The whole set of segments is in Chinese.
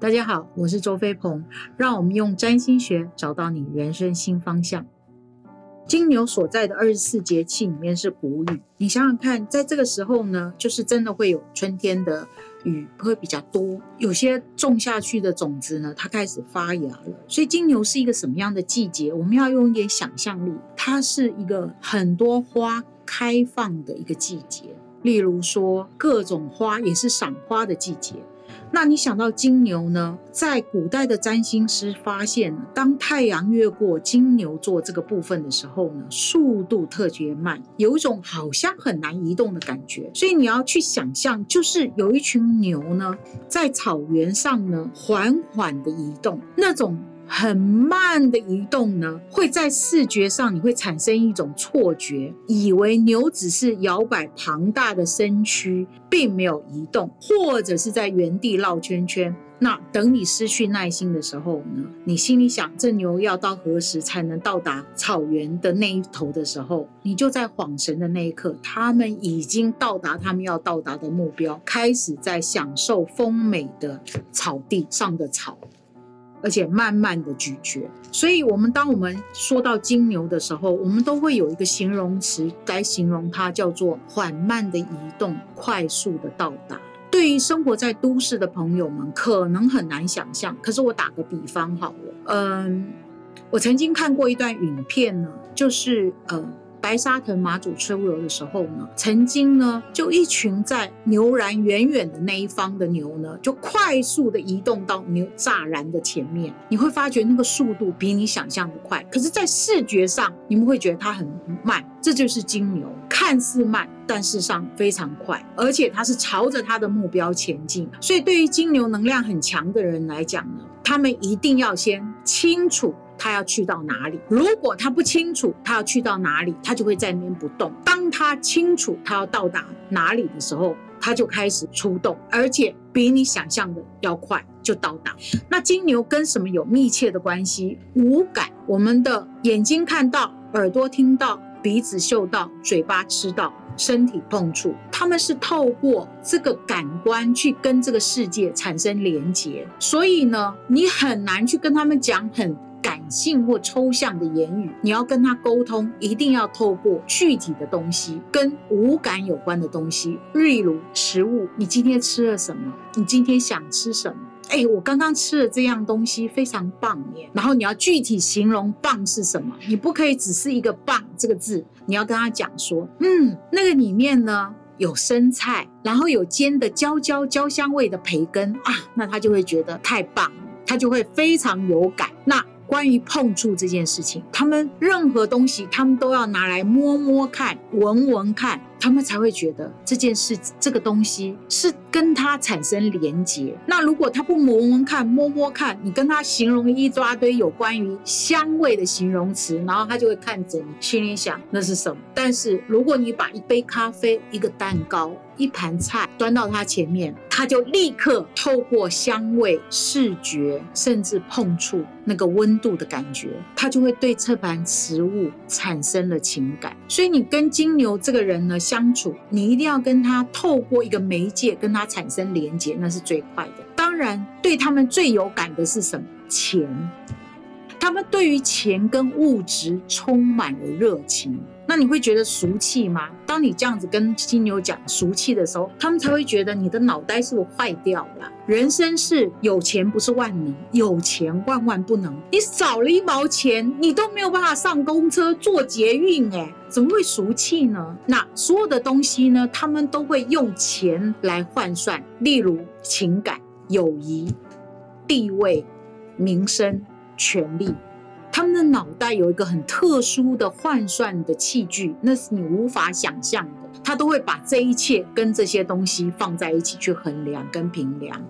大家好，我是周飞鹏，让我们用占星学找到你人生新方向。金牛所在的二十四节气里面是谷雨，你想想看，在这个时候呢，就是真的会有春天的雨会比较多，有些种下去的种子呢，它开始发芽了。所以金牛是一个什么样的季节？我们要用一点想象力，它是一个很多花开放的一个季节，例如说各种花也是赏花的季节。那你想到金牛呢？在古代的占星师发现，当太阳越过金牛座这个部分的时候呢，速度特别慢，有一种好像很难移动的感觉。所以你要去想象，就是有一群牛呢，在草原上呢，缓缓的移动，那种。很慢的移动呢，会在视觉上你会产生一种错觉，以为牛只是摇摆庞大的身躯，并没有移动，或者是在原地绕圈圈。那等你失去耐心的时候呢，你心里想这牛要到何时才能到达草原的那一头的时候，你就在恍神的那一刻，他们已经到达他们要到达的目标，开始在享受丰美的草地上的草。而且慢慢的咀嚼，所以，我们当我们说到金牛的时候，我们都会有一个形容词来形容它，叫做缓慢的移动，快速的到达。对于生活在都市的朋友们，可能很难想象。可是我打个比方好了，嗯，我曾经看过一段影片呢，就是呃。白沙屯马祖出游的时候呢，曾经呢，就一群在牛栏远远的那一方的牛呢，就快速的移动到牛栅栏的前面。你会发觉那个速度比你想象的快，可是，在视觉上你们会觉得它很慢。这就是金牛，看似慢，但事实上非常快，而且它是朝着它的目标前进。所以，对于金牛能量很强的人来讲呢，他们一定要先清楚。他要去到哪里？如果他不清楚他要去到哪里，他就会在那边不动。当他清楚他要到达哪里的时候，他就开始出动，而且比你想象的要快，就到达。那金牛跟什么有密切的关系？五感，我们的眼睛看到，耳朵听到，鼻子嗅到，嘴巴吃到，身体碰触，他们是透过这个感官去跟这个世界产生连结。所以呢，你很难去跟他们讲很。感性或抽象的言语，你要跟他沟通，一定要透过具体的东西，跟五感有关的东西，例如食物。你今天吃了什么？你今天想吃什么？哎，我刚刚吃了这样东西，非常棒耶。然后你要具体形容棒是什么，你不可以只是一个棒这个字，你要跟他讲说，嗯，那个里面呢有生菜，然后有煎的焦焦焦香味的培根啊，那他就会觉得太棒了，他就会非常有感。那关于碰触这件事情，他们任何东西，他们都要拿来摸摸看、闻闻看，他们才会觉得这件事、这个东西是跟他产生连结。那如果他不闻闻看、摸摸看，你跟他形容一大堆有关于香味的形容词，然后他就会看着你，心里想那是什么。但是如果你把一杯咖啡、一个蛋糕，一盘菜端到他前面，他就立刻透过香味、视觉，甚至碰触那个温度的感觉，他就会对这盘食物产生了情感。所以你跟金牛这个人呢相处，你一定要跟他透过一个媒介跟他产生连接，那是最快的。当然，对他们最有感的是什么？钱。他们对于钱跟物质充满了热情。那你会觉得俗气吗？当你这样子跟金牛讲俗气的时候，他们才会觉得你的脑袋是不是坏掉了？人生是有钱不是万能，有钱万万不能。你少了一毛钱，你都没有办法上公车、坐捷运，哎，怎么会俗气呢？那所有的东西呢，他们都会用钱来换算，例如情感、友谊、地位、名声、权利。他们的脑袋有一个很特殊的换算的器具，那是你无法想象的。他都会把这一切跟这些东西放在一起去衡量跟评量。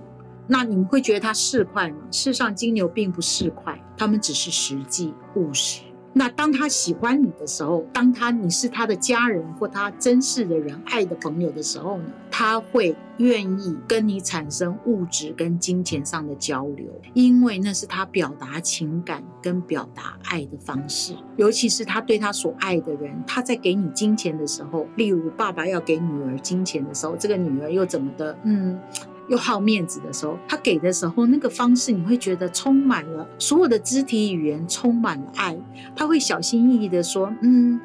那你们会觉得他市侩吗？事实上，金牛并不市侩，他们只是实际务实。那当他喜欢你的时候，当他你是他的家人或他珍视的人、爱的朋友的时候呢，他会愿意跟你产生物质跟金钱上的交流，因为那是他表达情感跟表达爱的方式。尤其是他对他所爱的人，他在给你金钱的时候，例如爸爸要给女儿金钱的时候，这个女儿又怎么的？嗯。又好面子的时候，他给的时候那个方式，你会觉得充满了所有的肢体语言，充满了爱。他会小心翼翼的说：“嗯，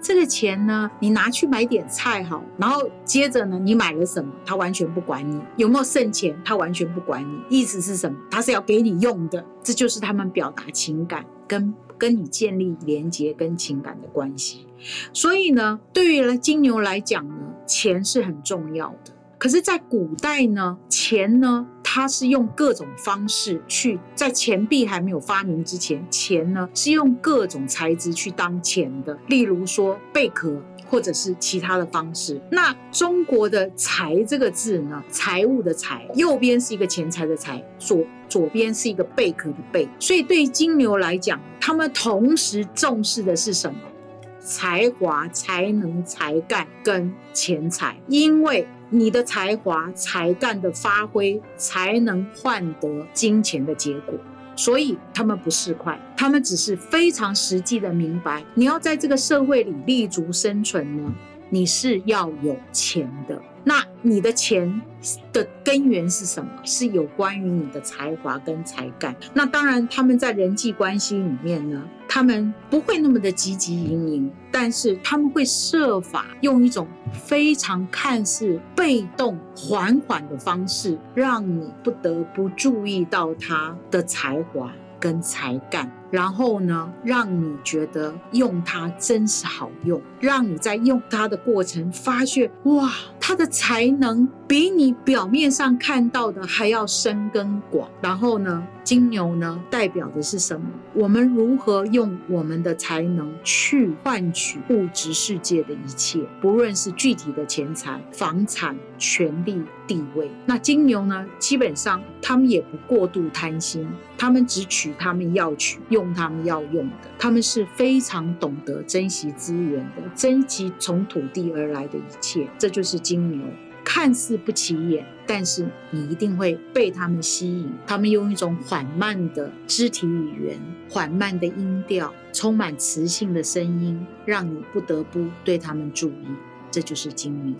这个钱呢，你拿去买点菜好。”然后接着呢，你买了什么，他完全不管你有没有剩钱，他完全不管你。意思是什么？他是要给你用的。这就是他们表达情感跟跟你建立连接跟情感的关系。所以呢，对于金牛来讲呢，钱是很重要的。可是，在古代呢，钱呢，它是用各种方式去，在钱币还没有发明之前，钱呢是用各种材质去当钱的，例如说贝壳，或者是其他的方式。那中国的“财”这个字呢，财务的“财”，右边是一个钱财的“财”，左左边是一个贝壳的“贝”。所以，对金牛来讲，他们同时重视的是什么？才华、才能、才干跟钱财，因为你的才华、才干的发挥，才能换得金钱的结果。所以他们不是快，他们只是非常实际的明白，你要在这个社会里立足生存呢，你是要有钱的。那你的钱的根源是什么？是有关于你的才华跟才干。那当然，他们在人际关系里面呢，他们不会那么的积极营营，但是他们会设法用一种非常看似被动、缓缓的方式，让你不得不注意到他的才华。跟才干，然后呢，让你觉得用它真是好用，让你在用它的过程发现，哇，它的才能比你表面上看到的还要深跟广。然后呢？金牛呢，代表的是什么？我们如何用我们的才能去换取物质世界的一切，不论是具体的钱财、房产、权力、地位。那金牛呢，基本上他们也不过度贪心，他们只取他们要取，用他们要用的。他们是非常懂得珍惜资源的，珍惜从土地而来的一切。这就是金牛。看似不起眼，但是你一定会被他们吸引。他们用一种缓慢的肢体语言、缓慢的音调、充满磁性的声音，让你不得不对他们注意。这就是金牛。